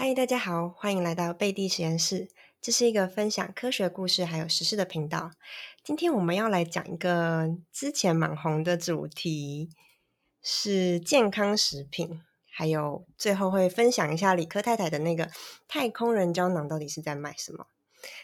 嗨，大家好，欢迎来到贝蒂实验室。这是一个分享科学故事还有实事的频道。今天我们要来讲一个之前蛮红的主题，是健康食品。还有最后会分享一下理科太太的那个太空人胶囊到底是在卖什么。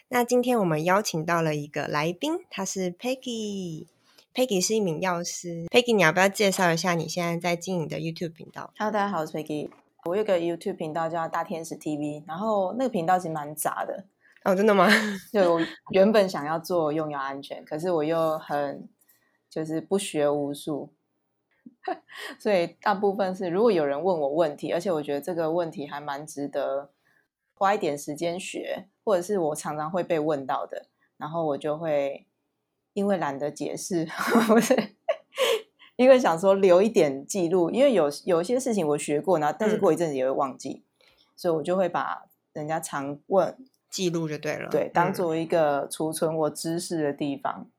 那今天我们邀请到了一个来宾，他是 Peggy。Peggy 是一名药师。Peggy，你要不要介绍一下你现在在经营的 YouTube 频道？Hello，大家好，我是 Peggy。我有个 YouTube 频道叫大天使 TV，然后那个频道其实蛮杂的。哦，真的吗？对我原本想要做用药安全，可是我又很就是不学无术。所以大部分是，如果有人问我问题，而且我觉得这个问题还蛮值得花一点时间学，或者是我常常会被问到的，然后我就会因为懒得解释，不是因为想说留一点记录，因为有有些事情我学过，然后但是过一阵子也会忘记，所以我就会把人家常问记录就对了，对，当做一个储存我知识的地方。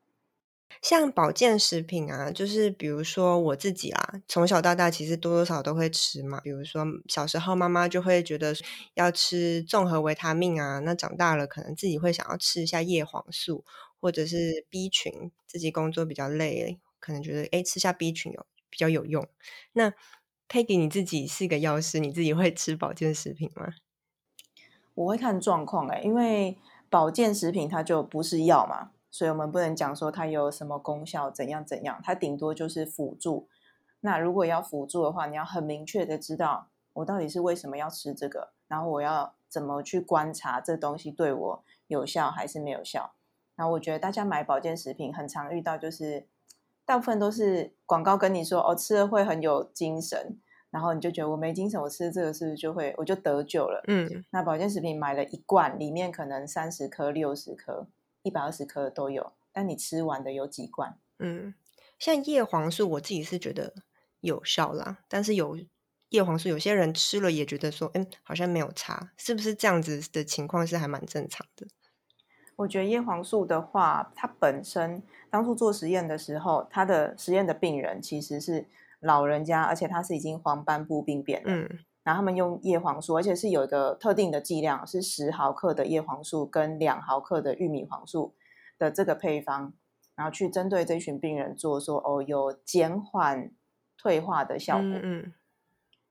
像保健食品啊，就是比如说我自己啦，从小到大其实多多少都会吃嘛。比如说小时候妈妈就会觉得要吃综合维他命啊，那长大了可能自己会想要吃一下叶黄素或者是 B 群。自己工作比较累，可能觉得哎吃下 B 群有比较有用。那 Peggy 你自己是个药师，你自己会吃保健食品吗？我会看状况哎，因为保健食品它就不是药嘛。所以我们不能讲说它有什么功效，怎样怎样，它顶多就是辅助。那如果要辅助的话，你要很明确的知道我到底是为什么要吃这个，然后我要怎么去观察这东西对我有效还是没有效。然后我觉得大家买保健食品很常遇到，就是大部分都是广告跟你说哦，吃了会很有精神，然后你就觉得我没精神，我吃这个是不是就会我就得救了？嗯，那保健食品买了一罐，里面可能三十颗、六十颗。一百二十颗都有，但你吃完的有几罐？嗯，像叶黄素，我自己是觉得有效啦。但是有叶黄素，有些人吃了也觉得说，嗯，好像没有差，是不是这样子的情况是还蛮正常的？我觉得叶黄素的话，它本身当初做实验的时候，它的实验的病人其实是老人家，而且他是已经黄斑部病变了。嗯。然后他们用叶黄素，而且是有一个特定的剂量，是十毫克的叶黄素跟两毫克的玉米黄素的这个配方，然后去针对这群病人做说哦，有减缓退化的效果。嗯嗯。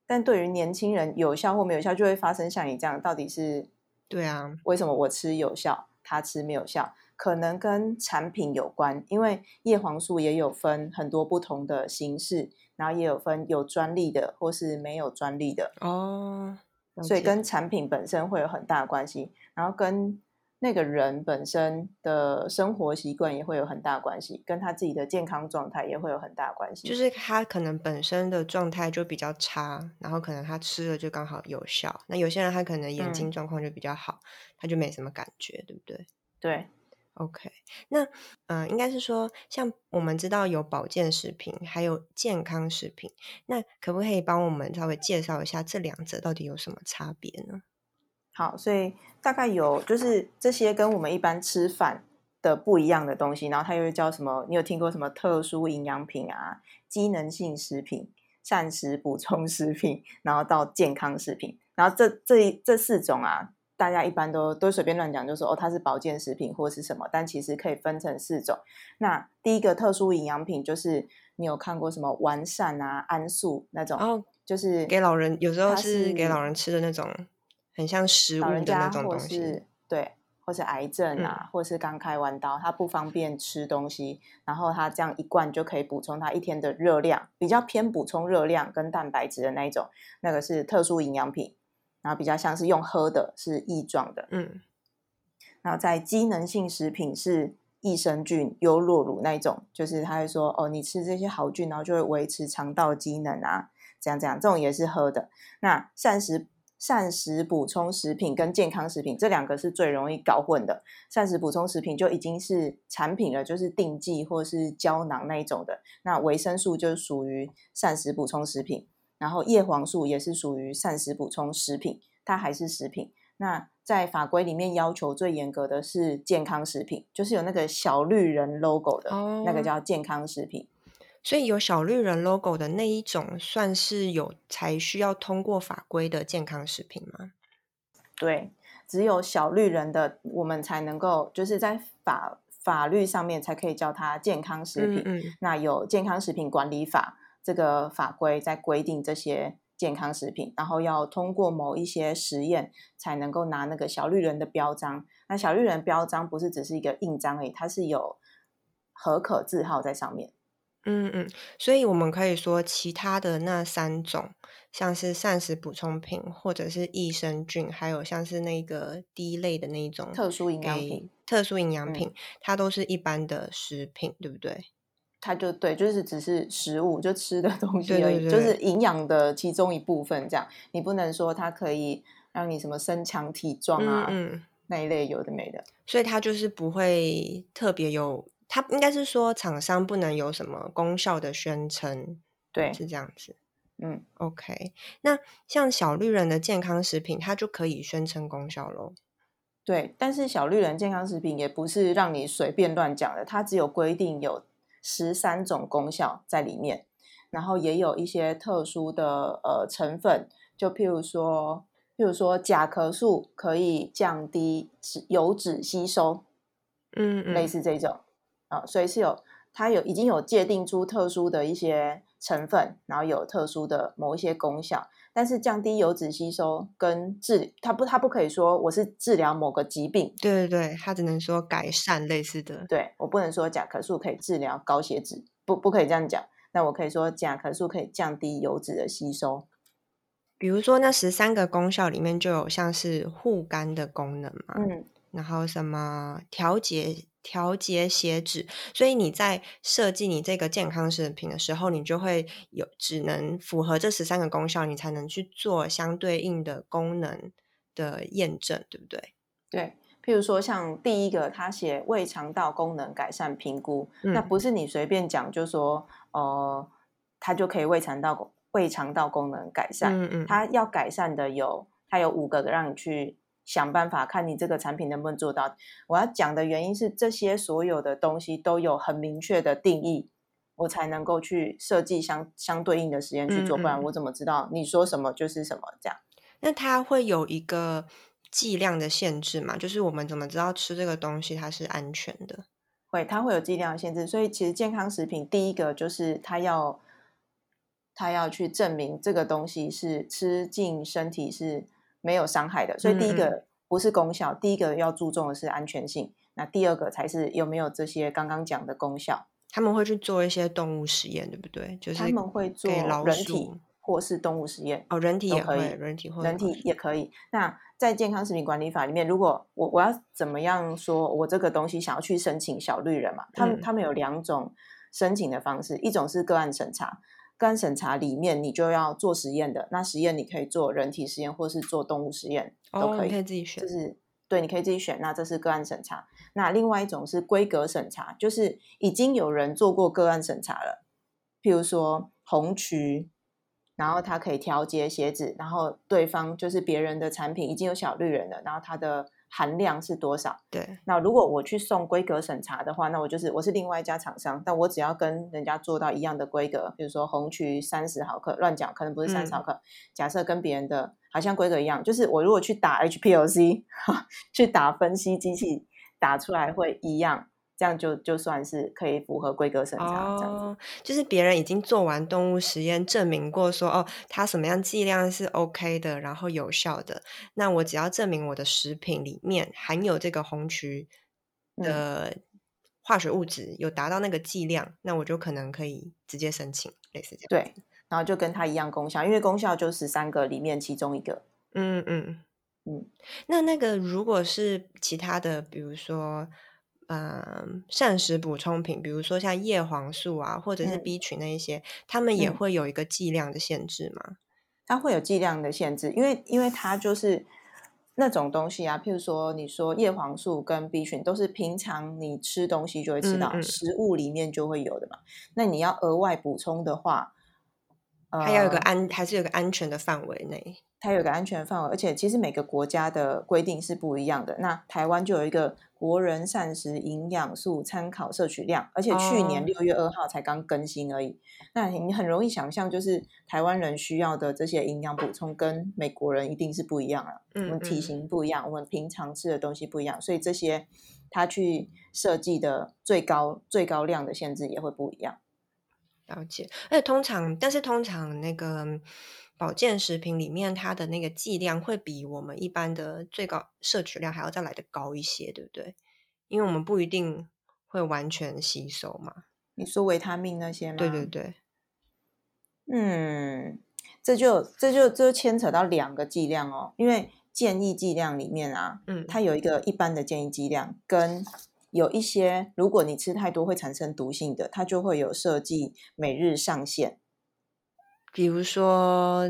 但对于年轻人有效或没有效，就会发生像你这样，到底是对啊？为什么我吃有效，他吃没有效？可能跟产品有关，因为叶黄素也有分很多不同的形式。然后也有分有专利的或是没有专利的哦，所以跟产品本身会有很大的关系，然后跟那个人本身的生活习惯也会有很大关系，跟他自己的健康状态也会有很大关系。就是他可能本身的状态就比较差，然后可能他吃了就刚好有效。那有些人他可能眼睛状况就比较好，他就没什么感觉，对不对？对。OK，那嗯，应该是说，像我们知道有保健食品，还有健康食品，那可不可以帮我们稍微介绍一下这两者到底有什么差别呢？好，所以大概有就是这些跟我们一般吃饭的不一样的东西，然后它又叫什么？你有听过什么特殊营养品啊、机能性食品、膳食补充食品，然后到健康食品，然后这这这四种啊。大家一般都都随便乱讲，就说哦，它是保健食品或是什么，但其实可以分成四种。那第一个特殊营养品就是你有看过什么完善啊、安素那种，哦，就是给老人有时候是给老人吃的那种，很像食物的那种东西，对，或是癌症啊，或是刚开完刀，他不方便吃东西，然后他这样一罐就可以补充他一天的热量，比较偏补充热量跟蛋白质的那一种，那个是特殊营养品。然后比较像是用喝的，是液状的，嗯。然后在机能性食品是益生菌、优酪乳那一种，就是他会说哦，你吃这些好菌，然后就会维持肠道机能啊，这样这样，这种也是喝的。那膳食膳食补充食品跟健康食品这两个是最容易搞混的。膳食补充食品就已经是产品了，就是定剂或是胶囊那一种的。那维生素就属于膳食补充食品。然后叶黄素也是属于膳食补充食品，它还是食品。那在法规里面要求最严格的是健康食品，就是有那个小绿人 logo 的那个叫健康食品。所以有小绿人 logo 的那一种，算是有才需要通过法规的健康食品吗？对，只有小绿人的，我们才能够就是在法法律上面才可以叫它健康食品。嗯嗯那有健康食品管理法这个法规在规定这些健康食品，然后要通过某一些实验才能够拿那个小绿人的标章。那小绿人标章不是只是一个印章而已，它是有合可字号在上面。嗯嗯，所以我们可以说，其他的那三种，像是膳食补充品，或者是益生菌，还有像是那个第一类的那一种特殊营养品，特殊营养嗯品，它都是一般的食品，对不对？它就对，就是只是食物，就吃的东西对而已，对就是营养的其中一部分。这样，你不能说它可以让你什么身强体壮啊，嗯嗯，那一类有的没的。所以它就是不会特别有，它应该是说厂商不能有什么功效的宣称，对，是这样子。嗯，OK，那像小绿人的健康食品，它就可以宣称功效喽。对。但是小绿人健康食品也不是让你随便乱讲的，它只有规定有十三种功效在里面，然后也有一些特殊的呃成分，就譬如说，譬如说甲壳素可以降低脂油脂吸收，嗯类嗯，似这种啊、所以是有它有已经有界定出特殊的一些成分，然后有特殊的某一些功效，但是降低油脂吸收跟治它不它不可以说我是治疗某个疾病，对对对，它只能说改善类似的。对我不能说甲壳素可以治疗高血脂，不不可以这样讲，那我可以说甲壳素可以降低油脂的吸收，比如说那十三个功效里面就有像是护肝的功能嘛，嗯，然后什么调节调节血脂，所以你在设计你这个健康食品的时候，你就会有只能符合这十三个功效，你才能去做相对应的功能的验证，对不对？对。譬如说，像第一个，他写胃肠道功能改善评估，那嗯不是你随便讲就说，呃，它就可以胃肠道胃肠道功能改善。嗯嗯，它要改善的有，它有五个让你去想办法，看你这个产品能不能做到。我要讲的原因是，这些所有的东西都有很明确的定义，我才能够去设计相相对应的实验去做，不然我怎么知道你说什么就是什么？这样那它会有一个剂量的限制嘛？就是我们怎么知道吃这个东西它是安全的？会，它会有剂量的限制。所以其实健康食品第一个就是它要它要去证明这个东西是吃进身体是没有伤害的。所以第一嗯个不是功效，第一个要注重的是安全性。那第二个才是有没有这些刚刚讲的功效。他们会去做一些动物实验，对不对？就是他们会做人体或是动物实验。哦，人体也可以人体或，人体也可以。那在健康食品管理法里面，如果我我要怎么样说，我这个东西想要去申请小绿人嘛？他们、嗯他们有两种申请的方式，一种是个案审查，个案审查里面你就要做实验的，那实验你可以做人体实验或是做动物实验都哦，可以，你可以自己选就。是。对，你可以自己选。那这是个案审查。那另外一种是规格审查，就是已经有人做过个案审查了，譬如说红曲，然后他可以调节鞋子，然后对方就是别人的产品已经有小绿人了，然后他的含量是多少？对，那如果我去送规格审查的话，那我就是我是另外一家厂商，但我只要跟人家做到一样的规格，比如说红曲三十毫克，乱讲可能不是三十毫克，假设跟别人的好像规格一样，就是我如果去打 HPLC，去打分析机器打出来会一样，这样就就算是可以符合规格审查、这样子。哦，就是别人已经做完动物实验，证明过说哦，它什么样剂量是 OK 的，然后有效的。那我只要证明我的食品里面含有这个红曲嗯的化学物质有达到那个剂量，那我就可能可以直接申请，类似这样。对，然后就跟它一样功效，因为功效就是三个里面其中一个。嗯嗯嗯，那那个如果是其他的，比如说，嗯，膳食补充品，比如说像叶黄素啊，或者是嗯 B 群那一些，他们也嗯会有一个剂量的限制吗？它会有剂量的限制，因为因为它就是那种东西啊，譬如说你说叶黄素跟 B 群都是平常你吃东西就会吃到，嗯嗯食物里面就会有的嘛。那你要额外补充的话，它要有个安，还是有个安全的范围内。它有个安全范围，而且其实每个国家的规定是不一样的。那台湾就有一个国人膳食营养素参考摄取量，而且去年六月二号才刚更新而已。那你很容易想象，就是台湾人需要的这些营养补充，跟美国人一定是不一样了。我们体型不一样，我们平常吃的东西不一样，所以这些他去设计的最高最高量的限制也会不一样。了解，而且通常，但是通常那个。保健食品里面，它的那个剂量会比我们一般的最高摄取量还要再来的高一些，对不对？因为我们不一定会完全吸收嘛。你说维他命那些吗？对对对。嗯，这就这就这就牵扯到两个剂量哦。因为建议剂量里面啊，嗯，它有一个一般的建议剂量，跟有一些如果你吃太多会产生毒性的，它就会有设计每日上限。比如说，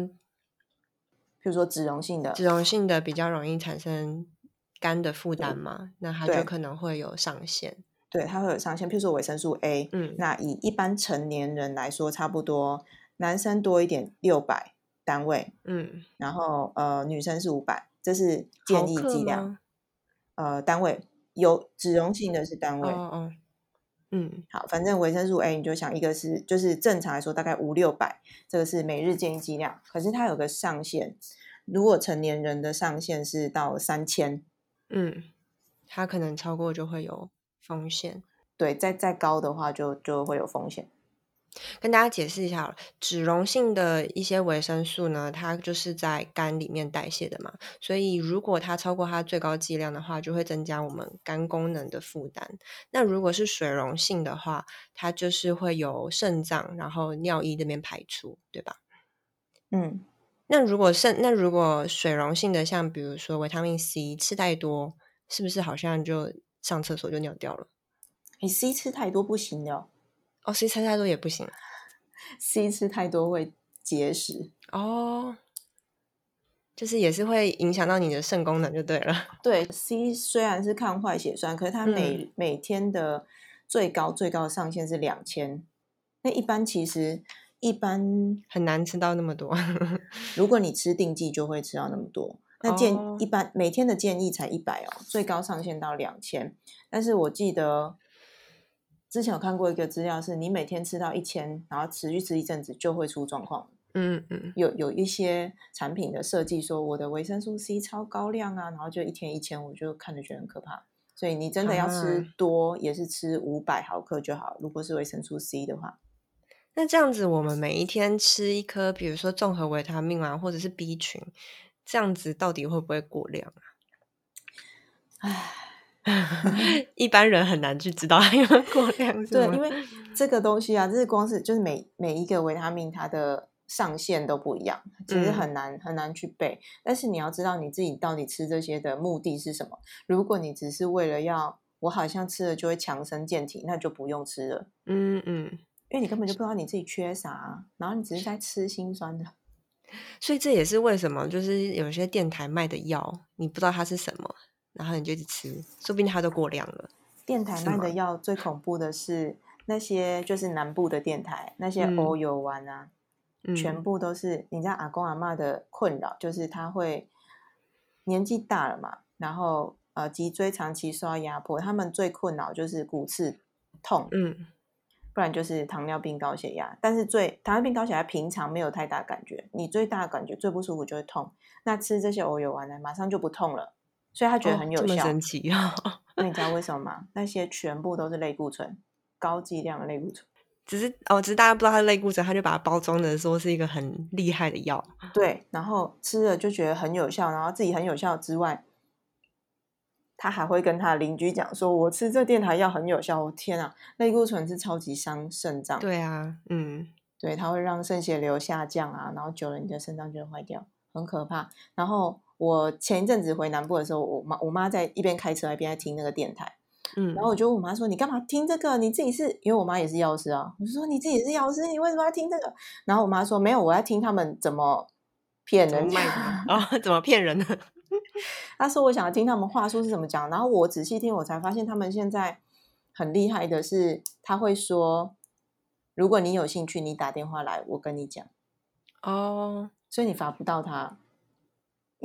比如说脂溶性的，脂溶性的比较容易产生肝的负担嘛，那它就可能会有上限。对，它会有上限。譬如说维生素 A，嗯，那以一般成年人来说，差不多男生多一点六百单位，嗯，然后呃女生是五百，这是建议剂量。呃，单位有脂溶性的是单位。嗯嗯，好，反正维生素 A 你就想一个是，就是正常来说大概五六百，这个是每日建议剂量。可是它有个上限，如果成年人的上限是到三千，嗯，它可能超过就会有风险。对，再再高的话就就会有风险。跟大家解释一下，脂溶性的一些维生素呢，它就是在肝里面代谢的嘛，所以如果它超过它最高剂量的话，就会增加我们肝功能的负担。那如果是水溶性的话，它就是会有肾脏然后尿液这边排出，对吧？嗯，那如果肾那如果水溶性的，像比如说维他命 C 吃太多，是不是好像就上厕所就尿掉了？你 C 吃太多不行的。哦，C 吃太多也不行，C 吃太多会结石哦，就是也是会影响到你的肾功能就对了。对，C 虽然是抗坏血酸，可是它每每天的最高最高的上限是两千，那一般其实一般很难吃到那么多。如果你吃定剂就会吃到那么多，那建一般每天的建议才一百哦，最高上限到两千，但是我记得。之前有看过一个资料，是你每天吃到一千，然后持续吃一阵子就会出状况。嗯嗯，有有一些产品的设计说我的维生素 C 超高量啊，然后就一天一千，我就看着觉得很可怕。所以你真的要吃多，也是吃五百毫克就好。如果是维生素 C 的话，那这样子我们每一天吃一颗，比如说综合维他命啊，或者是 B 群，这样子到底会不会过量啊？唉。一般人很难去知道它有没有过量，对，因为这个东西啊，就是光是就是每每一个维他命它的上限都不一样，其实很难很难去背。但是你要知道你自己到底吃这些的目的是什么。如果你只是为了要我好像吃了就会强身健体，那就不用吃了。嗯嗯，因为你根本就不知道你自己缺啥，然后你只是在吃心酸的。所以这也是为什么就是有些电台卖的药，你不知道它是什么。然后你就一直吃，说不定它都过量了。电台卖的药最恐怖的是那些，就是南部的电台那些欧油丸啊，全部都是你知道阿公阿妈的困扰，就是他会年纪大了嘛，然后呃脊椎长期受到压迫，他们最困扰就是骨刺痛，嗯，不然就是糖尿病高血压。但是最糖尿病高血压平常没有太大感觉，你最大的感觉最不舒服就是痛。那吃这些欧油丸呢，马上就不痛了。所以他觉得很有效，神奇啊！那你知道为什么吗？那些全部都是类固醇，高剂量的类固醇。只是哦，只是大家不知道它是类固醇，他就把它包装的说是一个很厉害的药。对，然后吃了就觉得很有效，然后自己很有效之外，他还会跟他的邻居讲说：“我吃这电台药很有效。”我天啊，类固醇是超级伤肾脏。对啊，嗯，对，它会让肾血流下降啊，然后久了你的肾脏就会坏掉，很可怕。然后。我前一阵子回南部的时候，我妈我妈在一边开车一边在听那个电台，嗯，然后我就问我妈说：“你干嘛听这个？你自己是因为我妈也是药师啊。”我说：“你自己是药师，你为什么要听这个？”然后我妈说：“没有，我要听他们怎么骗人卖啊，怎么骗人呢？” 她说：“我想要听他们话术是怎么讲。”然后我仔细听，我才发现他们现在很厉害的是，他会说：“如果你有兴趣，你打电话来，我跟你讲。”哦，所以你罚不到他，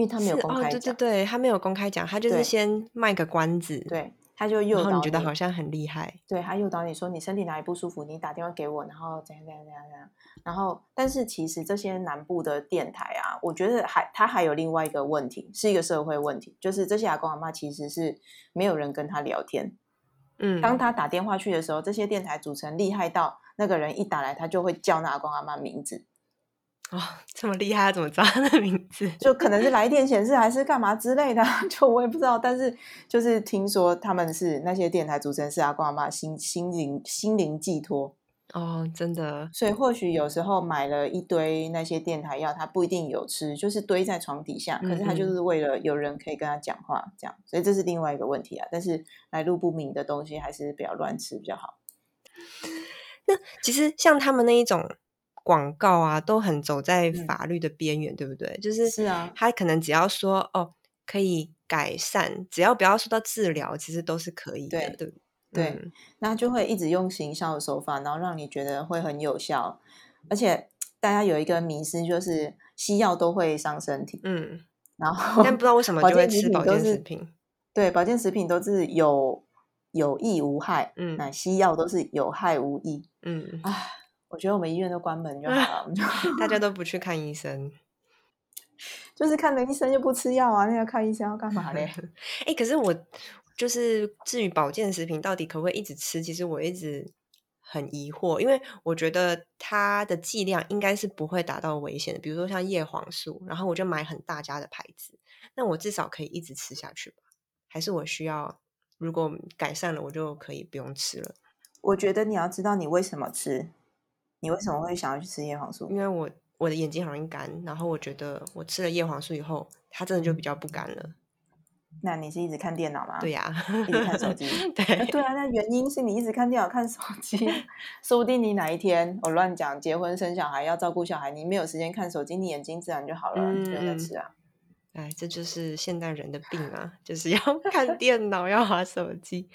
因为他没有公哦，开讲。对对对，他没有公开讲，他就是先卖个关子，，对，他就诱导你觉得好像很厉害，对他诱导你说你身体哪里不舒服，你打电话给我，然后怎样怎样怎样怎样。然后，但是其实这些南部的电台啊，我觉得还他还有另外一个问题，是一个社会问题，就是这些阿公阿妈其实是没有人跟他聊天。嗯，当他打电话去的时候，这些电台主持人厉害到那个人一打来，他就会叫那阿公阿妈名字，哦这么厉害，他怎么知道他的名字？就可能是来电显示还是干嘛之类的，就我也不知道。但是就是听说他们是那些电台主持人是阿公阿妈心心灵心灵寄托。哦，真的，所以或许有时候买了一堆那些电台药，他不一定有吃，就是堆在床底下，可是他就嗯是为了有人可以跟他讲话，这样，所以这是另外一个问题啊。但是来路不明的东西还是不要乱吃比较好。那其实像他们那一种广告啊，都很走在嗯。法律的边缘，对不对？就是是啊。他可能只要说哦可以改善，只要不要说到治疗，其实都是可以的，对对对嗯。那就会一直用行销的手法，然后让你觉得会很有效，而且大家有一个迷思，就是西药都会伤身体，嗯，然后但不知道为什么就会吃保健食品，对，保健食品都是有有益无害，嗯。那西药都是有害无益。嗯，唉，我觉得我们医院都关门就好了，大家都不去看医生。就是看了医生又不吃药啊，那要看医生要干嘛嘞？哎、可是我就是至于保健食品到底可不可以一直吃，其实我一直很疑惑，因为我觉得它的剂量应该是不会达到危险的，比如说像叶黄素，然后我就买很大家的牌子，那我至少可以一直吃下去吧？还是我需要如果改善了，我就可以不用吃了？我觉得你要知道你为什么吃，你为什么会想要去吃叶黄素因？为我我的眼睛很容易干，然后我觉得我吃了叶黄素以后，它真的就比较不干了。那你是一直看电脑吗？对呀、一直看手 机对呃对啊，那原因是你一直看电脑、看手机，说不定你哪一天我乱讲，结婚生小孩要照顾小孩，你没有时间看手机，你眼睛自然就好了，你就在嗯吃啊。哎，这就是现代人的病啊，就是要 看电脑，要玩手机。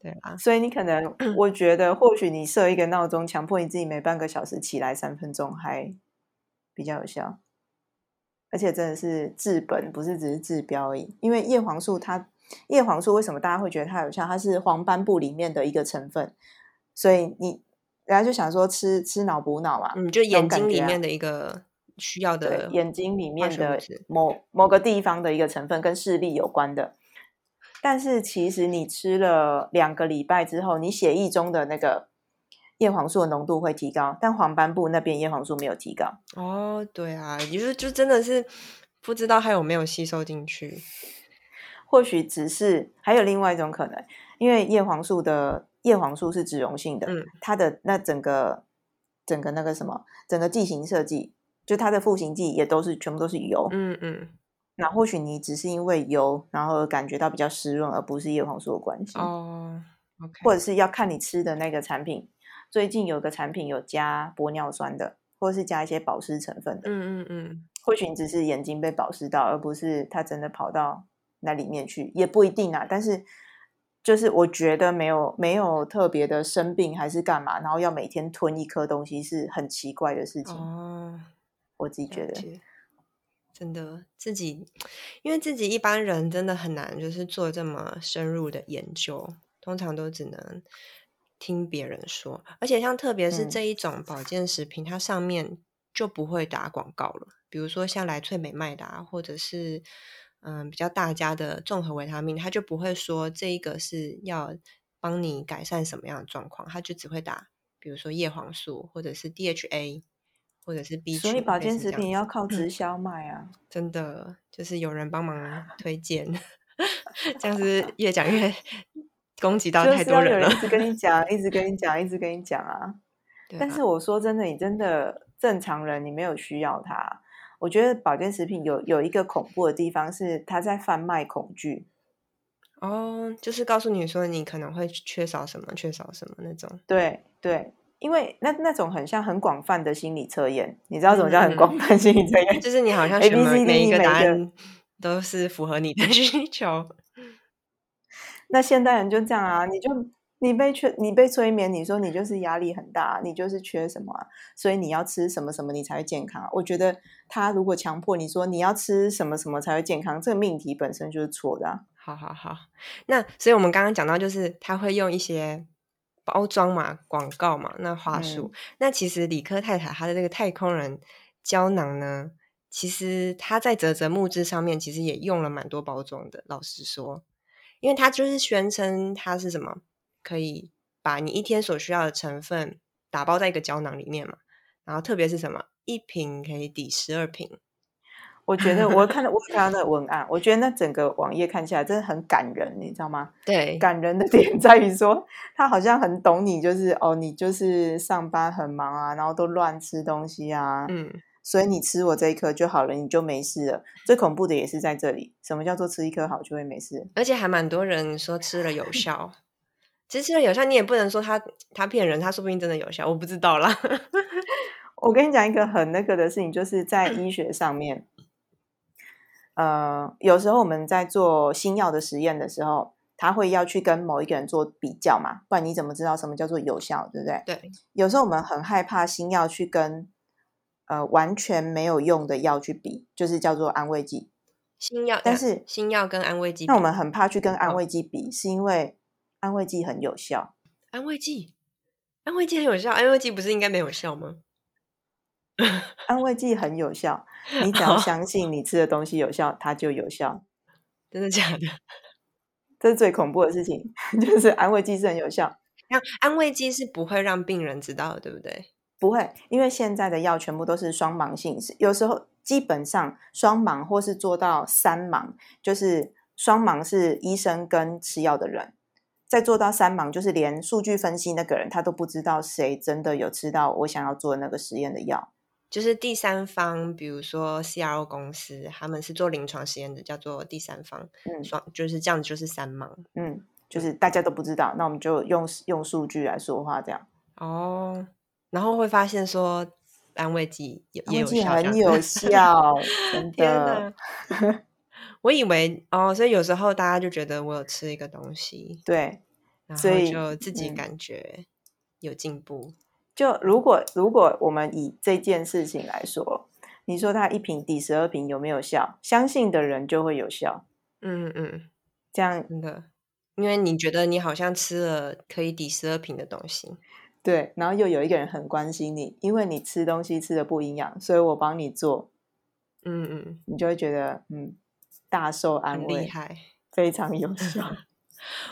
对啊，所以你可能，我觉得或许你设一个闹钟，强迫你自己每半个小时起来三分钟，还比较有效。而且真的是治本，不是只是治标而已。因为叶黄素它，叶黄素为什么大家会觉得它有效？它是黄斑部里面的一个成分，所以你人家就想说吃吃脑补脑嘛，嗯，就眼睛里面的一个需要对的眼睛里面的某某个地方的一个成分跟视力有关的。但是其实你吃了两个礼拜之后，你血液中的那个叶黄素的浓度会提高，但黄斑部那边叶黄素没有提高。哦，对啊，也就是就真的是不知道它有没有吸收进去。或许只是还有另外一种可能，因为叶黄素的叶黄素是脂溶性的，嗯它的那整个整个那个什么整个剂型设计，就它的赋形剂也都是全部都是油。嗯嗯，那或许你只是因为油，然后感觉到比较湿润，而不是叶黄素的关系。哦，OK，或者是要看你吃的那个产品。最近有个产品有加玻尿酸的，或者是加一些保湿成分的。嗯嗯嗯，或许你只是眼睛被保湿到，而不是它真的跑到那里面去，也不一定啊。但是就是我觉得没有没有特别的生病还是干嘛，然后要每天吞一颗东西是很奇怪的事情。哦，我自己觉得，真的自己，因为自己一般人真的很难，就是做这么深入的研究，通常都只能听别人说。而且像特别是嗯这一种保健食品，它上面就不会打广告了，比如说像莱萃美麦达，或者是嗯比较大家的综合维他命，它就不会说这一个是要帮你改善什么样的状况，它就只会打，比如说叶黄素，或者是 DHA。或者是 B 群，所以保健食品要靠直销卖啊。真的就是有人帮忙 推荐，这样子越讲越 攻击到太就是有多人了人一。直跟你讲，一直跟你讲，一直跟你讲啊。啊但是我说真的，你真的正常人，你没有需要它。我觉得保健食品有有一个恐怖的地方是，它在贩卖恐惧。哦，就是告诉你说你可能会缺少什么，缺少什么那种。对对，因为那那种很像很广泛的心理测验，你知道什么叫很嗯广泛心理测验？就是你好像 A 选 B 每一个答案都是符合你的 需求。那现代人就这样啊，你就你被催，你被催眠，你说你就是压力很大，你就是缺什么啊，所以你要吃什么什么你才会健康。我觉得他如果强迫你说你要吃什么什么才会健康，这个命题本身就是错的啊。好好好，那所以我们刚刚讲到，就是他会用一些包装嘛、广告嘛，那话术。那其实理科太太她的这个太空人胶囊呢，其实她在泽泽木质上面其实也用了蛮多包装的。老实说，因为他就是宣称它是什么。可以把你一天所需要的成分打包在一个胶囊里面嘛？然后特别是什么，一瓶可以抵十二瓶。我觉得我看到 我看到那文案，我觉得那整个网页看起来真的很感人，你知道吗？对，感人的点在于说，他好像很懂你，就是哦，你就是上班很忙啊，然后都乱吃东西啊，嗯，所以你吃我这一颗就好了，你就没事了。最恐怖的也是在这里，什么叫做吃一颗好就会没事？而且还蛮多人说吃了有 效。其实吃了有效，你也不能说他他骗人，他说不定真的有效，我不知道啦。我跟你讲一个很那个的事情，就是在医学上面，呃，有时候我们在做新药的实验的时候，他会要去跟某一个人做比较嘛，不然你怎么知道什么叫做有效，对不对？对。有时候我们很害怕新药去跟呃完全没有用的药去比，就是叫做安慰剂。新药，但是新药跟安慰剂，那我们很怕去跟安慰剂比，是因为。安慰剂很有效，安慰剂，安慰剂很有效，安慰剂不是应该没有效吗？安慰剂很有效，你只要相信你吃的东西有效，它就有效。真的假的？这是最恐怖的事情，就是安慰剂是很有效。那安慰剂是不会让病人知道的，对不对？不会，因为现在的药全部都是双盲性，有时候基本上双盲或是做到三盲，就是双盲是医生跟吃药的人。再做到三盲，就是连数据分析那个人他都不知道谁真的有吃到我想要做那个实验的药，就是第三方，比如说 CRO 公司，他们是做临床实验的，叫做第三方，嗯，双就是这样，就是三盲，嗯，就是大家都不知道，那我们就用用数据来说话，这样哦，然后会发现说安慰剂也有效，很有效，真的。我以为哦，所以有时候大家就觉得我有吃一个东西，对，然后就自己感觉有进步。就如果如果我们以这件事情来说，你说它一瓶抵十二瓶有没有效？相信的人就会有效。嗯嗯，这样的，因为你觉得你好像吃了可以抵十二瓶的东西，对，然后又有一个人很关心你，因为你吃东西吃的不营养，所以我帮你做。嗯嗯，你就会觉得嗯。大受安慰，厉害，非常有效。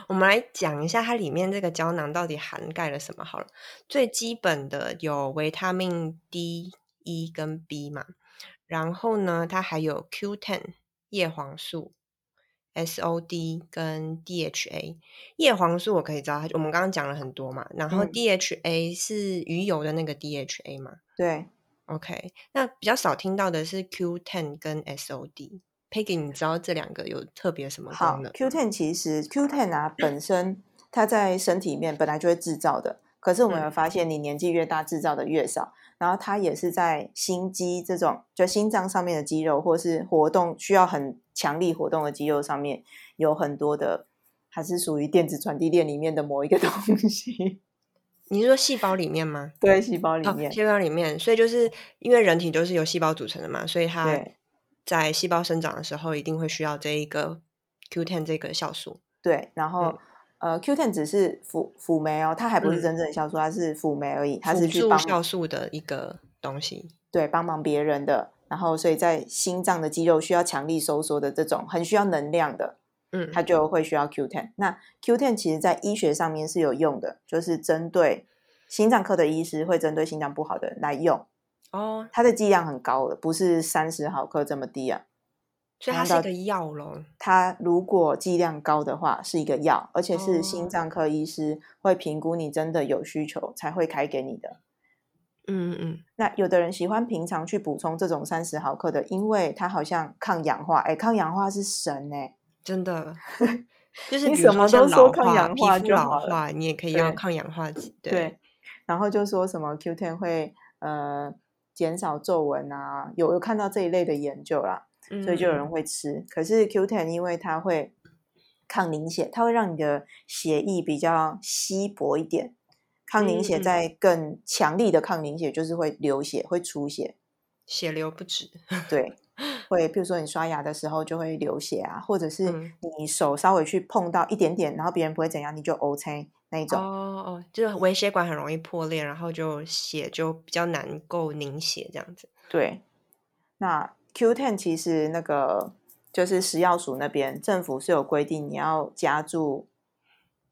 我们来讲一下它里面这个胶囊到底涵盖了什么好了。最基本的有维他命 D、E 跟 B 嘛，然后呢，它还有 Q10 叶黄素、SOD 跟 DHA。叶黄素我可以知道，我们刚刚讲了很多嘛。然后 DHA 是鱼油的那个 DHA 嘛？对，OK。那比较少听到的是 Q10 跟 SOD。Peggy，你知道这两个有特别什么功能？Q ten 其实 Q ten 啊，本身它在身体里面本来就会制造的，可是我们有发现，你年纪越大，制造的越少。然后它也是在心肌这种就心脏上面的肌肉，或是活动需要很强力活动的肌肉上面有很多的，还是属于电子传递链里面的某一个东西。你是说细胞里面吗？对，细胞里面，细胞里面。所以就是因为人体都是由细胞组成的嘛，所以它。在细胞生长的时候，一定会需要这一个 Q10 这个酵素。对，然后呃，Q10 只是辅辅酶哦，它还不是真正的酵素，它是辅酶而已，它是去帮酵素的一个东西。对，帮忙别人的。然后，所以在心脏的肌肉需要强力收缩的这种很需要能量的，嗯，它就会需要 Q10。那 Q10 其实在医学上面是有用的，就是针对心脏科的医师会针对心脏不好的人来用。哦，它的剂量很高的，不是三十毫克这么低啊，所以它是一个药咯。它如果剂量高的话，是一个药，而且是心脏科医师会评估你真的有需求才会开给你的。嗯嗯，那有的人喜欢平常去补充这种三十毫克的，因为它好像抗氧化。哎，抗氧化是神哎，真的，就是你什么都说抗氧化就好了，你也可以用抗氧化剂。对，然后就说什么 Q ten 会呃。减少皱纹啊，有有看到这一类的研究啦，所以就有人会吃。可是 Q10 因为它会抗凝血，它会让你的血液比较稀薄一点。抗凝血在更强力的抗凝血就是会流血，会出血。血流不止。对，会，譬如说你刷牙的时候就会流血啊，或者是嗯你手稍微去碰到一点点，然后别人不会怎样，你就 O C 那种。哦，就是微血管很容易破裂，然后就血就比较难够凝血这样子。对，那 Q10 其实那个就是食药署那边政府是有规定，你要加注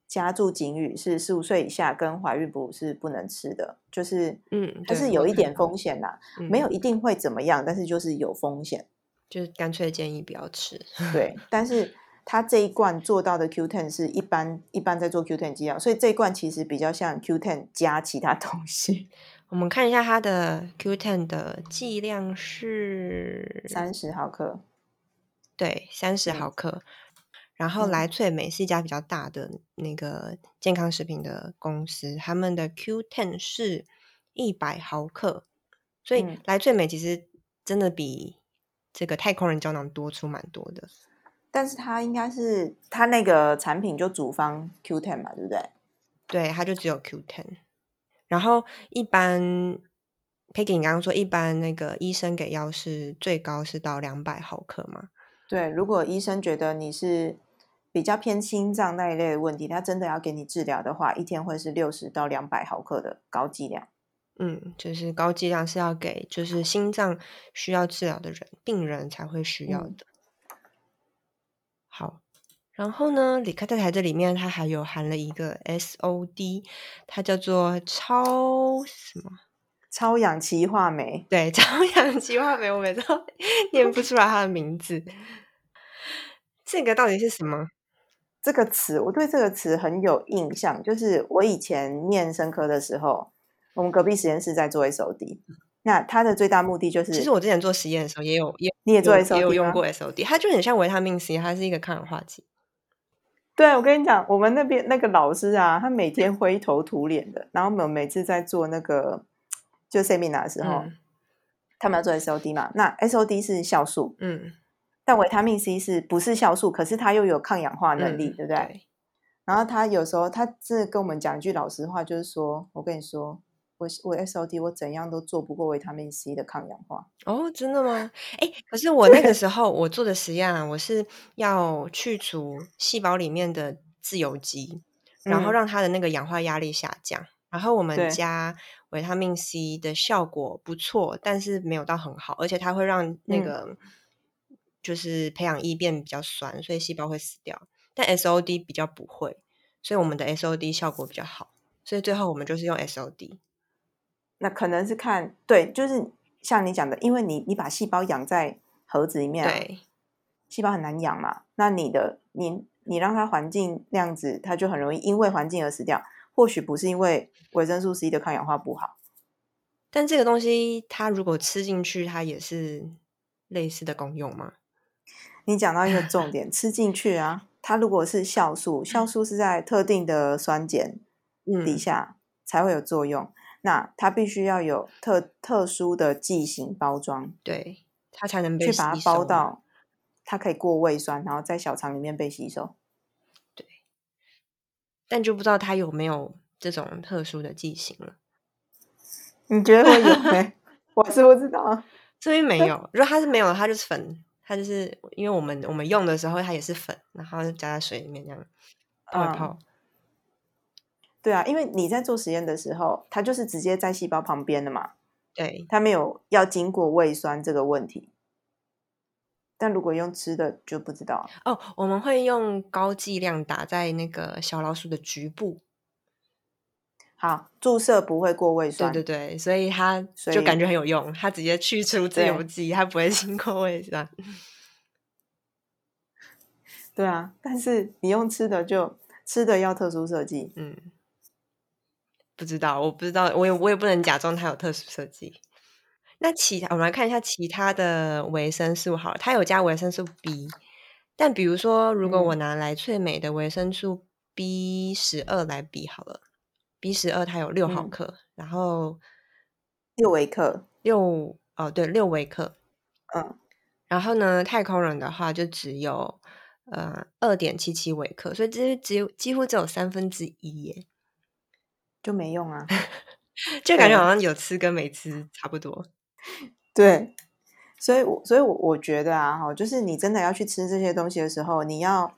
加注警语是十五岁以下跟怀孕哺乳是不能吃的，就是嗯，它是有一点风险啦，嗯没有一定会怎么样，但是就是有风险。就是干脆建议不要吃。对，但是它这一罐做到的 Q10 是一般一般在做 Q10 剂量，所以这一罐其实比较像 Q10 加其他东西，我们看一下它的 Q10 的剂量是三十毫克。对，三十嗯毫克。然后嗯来萃美是一家比较大的那个健康食品的公司，他们的 Q10 是一百毫克，所以嗯来萃美其实真的比这个太空人胶囊多出蛮多的。但是它应该是它那个产品就主方 Q10 嘛，对不对？对，它就只有 Q10。然后一般 Peggy 你刚刚说，一般那个医生给药是最高是到两百毫克嘛？对，如果医生觉得你是比较偏心脏那一类的问题，他真的要给你治疗的话，一天会是六十到两百毫克的高剂量。嗯，就是高剂量是要给就是心脏需要治疗的人病人才会需要嗯的。好，然后呢，李克太太这里面它还有含了一个 SOD，它叫做超什么？超氧歧化酶，对，超氧歧化酶，我每次都 念不出来它的名字。这个到底是什么？这个词我对这个词很有印象，就是我以前念生科的时候，我们隔壁实验室在做 SOD，那它的最大目的就是，其实我之前做实验的时候也有也你也做也有用过 SOD，它就很像维他命 C，它是一个抗氧化剂。对，我跟你讲，我们那边那个老师啊，他每天灰头土脸的。然后我们每次在做那个就 seminar 的时候，嗯他们要做 SOD 嘛，那 SOD 是酵素，嗯，但维他命 C 是不是酵素？可是它又有抗氧化能力，嗯对不对？然后他有时候他这跟我们讲一句老实话，就是说我跟你说，我我 SOD 我怎样都做不过维他命 C 的抗氧化。哦，真的吗？哎，可是 我那个时候我做的实验啊，我是要去除细胞里面的自由基，然后嗯让它的那个氧化压力下降。然后我们加维他命 C 的效果不错，但是没有到很好，而且它会让那嗯个、就是培养液变比较酸，所以细胞会死掉。但 SOD 比较不会，所以我们的 SOD 效果比较好。所以最后我们就是用 SOD。那可能是看对，就是像你讲的，因为你你把细胞养在盒子里面、啊，对，细胞很难养嘛，那你的你你让它环境那样子，它就很容易因为环境而死掉。或许不是因为维生素 C 的抗氧化不好，但这个东西它如果吃进去，它也是类似的功用吗？你讲到一个重点，吃进去啊，它如果是酵素，酵素是在特定的酸碱底嗯，下才会有作用，那它必须要有特特殊的剂型包装，对，它才能被去把它包到它可以过胃酸，然后在小肠里面被吸收。对但就不知道它有没有这种特殊的剂型了。你觉得会有 没？我是不知道啊。这边没有，如果它是没有的，它就是粉，它就是因为我们我们用的时候它也是粉，然后加在水里面这样泡一嗯泡。对啊，因为你在做实验的时候，它就是直接在细胞旁边的嘛，对，它没有要经过胃酸这个问题。但如果用吃的就不知道了。哦，我们会用高剂量打在那个小老鼠的局部。好，注射不会过胃对酸，对对，所以它就感以觉很有用，它直接去除自由基，它不会经过胃酸。对啊。但是你用吃的就吃的要特殊设计，嗯，不知道，我不知道，我也我也不能假装它有特殊设计。那其他我们来看一下其他的维生素好了，它有加维生素 B，但比如说如果我嗯。拿来萃美的维生素 B 十二来比好了，B 十二它有六毫嗯。克，然后六微克，六哦对六微克，嗯，然后呢太空人的话就只有呃二点七七微克，所以这只有几乎只有三分之一耶，就没用啊，就感觉好像有吃跟没吃差不多。对，所以，我所以，我我觉得啊，哈，就是你真的要去吃这些东西的时候，你要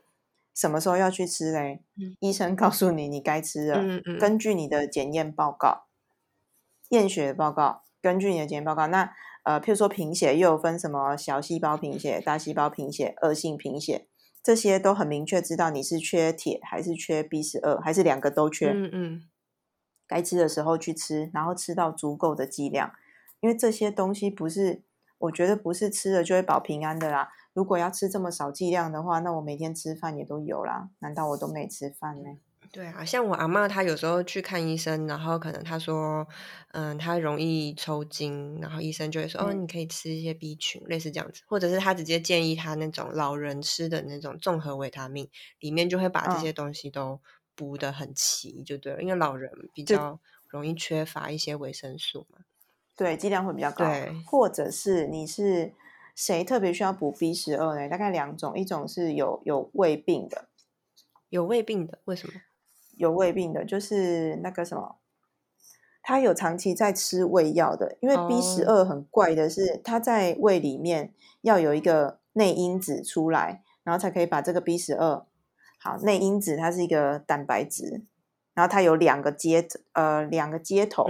什么时候要去吃嘞？医生告诉你你该吃了，根据你的检验报告、验血报告，根据你的检验报告，那呃，譬如说贫血又有分什么小细胞贫血、大细胞贫血、恶性贫血，这些都很明确知道你是缺铁还是缺 B 十二，还是两个都缺。嗯嗯，该吃的时候去吃，然后吃到足够的剂量。因为这些东西不是，我觉得不是吃了就会保平安的啦。如果要吃这么少剂量的话，那我每天吃饭也都有啦。难道我都没吃饭呢？对啊，像我阿妈，她有时候去看医生，然后可能她说，嗯，她容易抽筋，然后医生就会说，哦，你可以吃一些 B 群，类似这样子，或者是他直接建议她那种老人吃的那种综合维他命，里面就会把这些东西都补的很齐，就对了，因为老人比较容易缺乏一些维生素嘛。对，剂量会比较高，或者是你是谁特别需要补 B 十二呢？大概两种，一种是有有胃病的，有胃病的为什么？有胃病的，就是那个什么，他有长期在吃胃药的，因为 B 十二很怪的是，它在胃里面要有一个内因子出来，然后才可以把这个 B 十二，好，内因子它是一个蛋白质，然后它有两个接呃两个接头。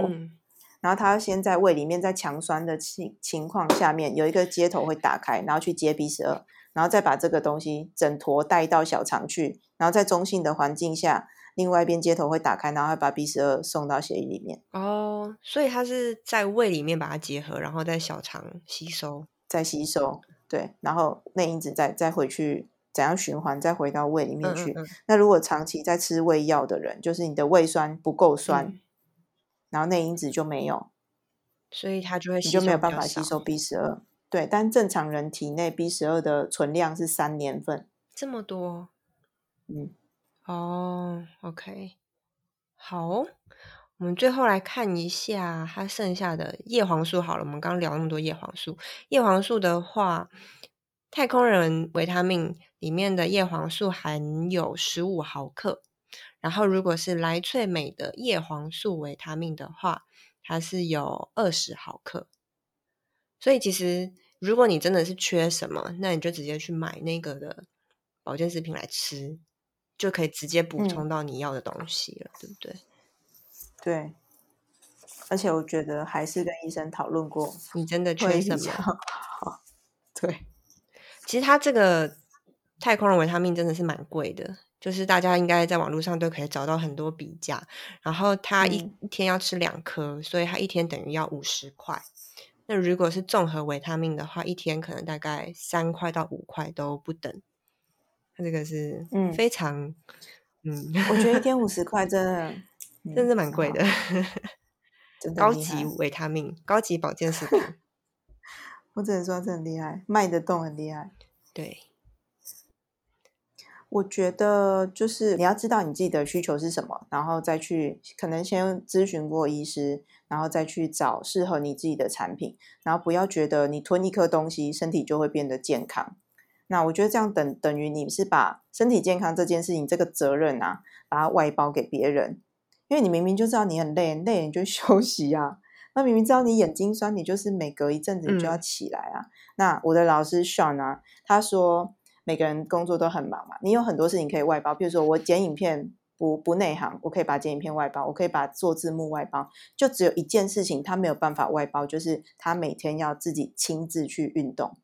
然后它先在胃里面，在强酸的情情况下面，有一个接头会打开，然后去接 B 十二，然后再把这个东西整坨带到小肠去，然后在中性的环境下，另外一边接头会打开，然后把 B 十二送到血液里面。哦，所以它是在胃里面把它结合，然后在小肠吸收，再吸收，对，然后内因子再再回去怎样循环，再回到胃里面去。那如果长期在吃胃药的人，就是你的胃酸不够酸。然后内因子就没有，所以它就会你就没有办法吸收 B 十二。对，但正常人体内 B 十二的存量是三年份，这么多。嗯，哦，OK，好，我们最后来看一下它剩下的叶黄素。好了，我们刚刚聊那么多叶黄素，叶黄素的话，太空人维他命里面的叶黄素含有十五毫克。然后，如果是莱萃美的叶黄素维他命的话，它是有二十毫克。所以，其实如果你真的是缺什么，那你就直接去买那个的保健食品来吃，就可以直接补充到你要的东西了，对不对？对。而且，我觉得还是跟医生讨论过，你真的缺什么？对。其实，它这个太空人维他命真的是蛮贵的。就是大家应该在网络上都可以找到很多比价，然后它一一天要吃两颗，所以它一天等于要五十块。那如果是综合维他命的话，一天可能大概三块到五块都不等。它这个是嗯非常嗯，我觉得一天五十块真的 真的蛮贵的，高级维他命、高级保健食品，我只能说这很厉害，卖得动很厉害，对。我觉得就是你要知道你自己的需求是什么，然后再去可能先咨询过医师，然后再去找适合你自己的产品，然后不要觉得你吞一颗东西身体就会变得健康。那我觉得这样等等于你是把身体健康这件事情这个责任啊，把它外包给别人，因为你明明就知道你很累，累你就 休息啊。那明明知道你眼睛酸，你就是每隔一阵子你就要起来啊。那我的老师 Sean 啊，他说。每个人工作都很忙嘛，你有很多事情可以外包，比如说我剪影片不不内行，我可以把剪影片外包，我可以把做字幕外包，就只有一件事情他没有办法外包，就是他每天要自己亲自去运动，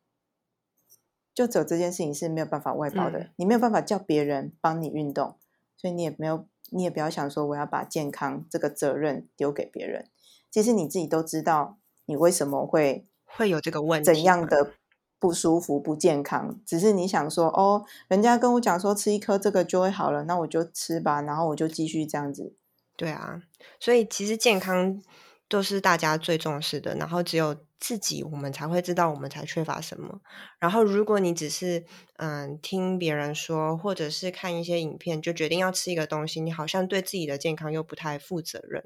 就只有这件事情是没有办法外包的，你没有办法叫别人帮你运动，所以你也没有，你也不要想说我要把健康这个责任丢给别人，其实你自己都知道你为什么会会有这个问题，怎样的。不舒服、不健康，只是你想说哦，人家跟我讲说吃一颗这个就会好了，那我就吃吧，然后我就继续这样子。对啊，所以其实健康都是大家最重视的，然后只有自己我们才会知道我们才缺乏什么。然后如果你只是嗯听别人说，或者是看一些影片就决定要吃一个东西，你好像对自己的健康又不太负责任。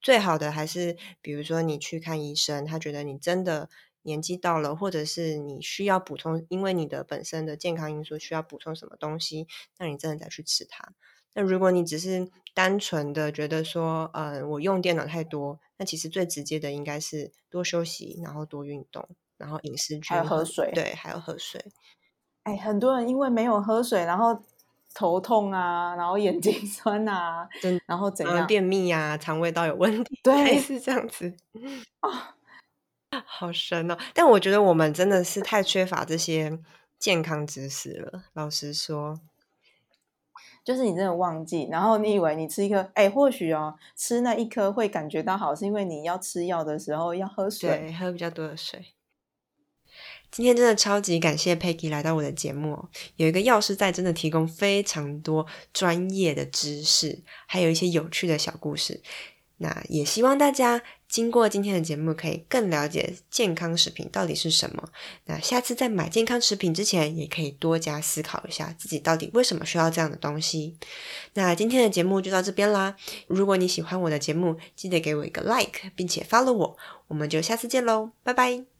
最好的还是比如说你去看医生，他觉得你真的。年纪到了，或者是你需要补充，因为你的本身的健康因素需要补充什么东西，那你真的再去吃它。那如果你只是单纯的觉得说，呃，我用电脑太多，那其实最直接的应该是多休息，然后多运动，然后饮食均衡，喝水，对，还要喝水。哎，很多人因为没有喝水，然后。头痛啊，然后眼睛酸啊，然后怎样便秘啊，肠胃道有问题，对，是这样子 啊，好神哦！但我觉得我们真的是太缺乏这些健康知识了。老实说，就是你真的忘记，然后你以为你吃一颗，哎，或许哦，吃那一颗会感觉到好，是因为你要吃药的时候要喝水，喝比较多的水。今天真的超级感谢 Peggy 来到我的节目，有一个药师在，真的提供非常多专业的知识，还有一些有趣的小故事。那也希望大家经过今天的节目，可以更了解健康食品到底是什么。那下次在买健康食品之前，也可以多加思考一下自己到底为什么需要这样的东西。那今天的节目就到这边啦。如果你喜欢我的节目，记得给我一个 like，并且 follow 我。我们就下次见喽，拜拜。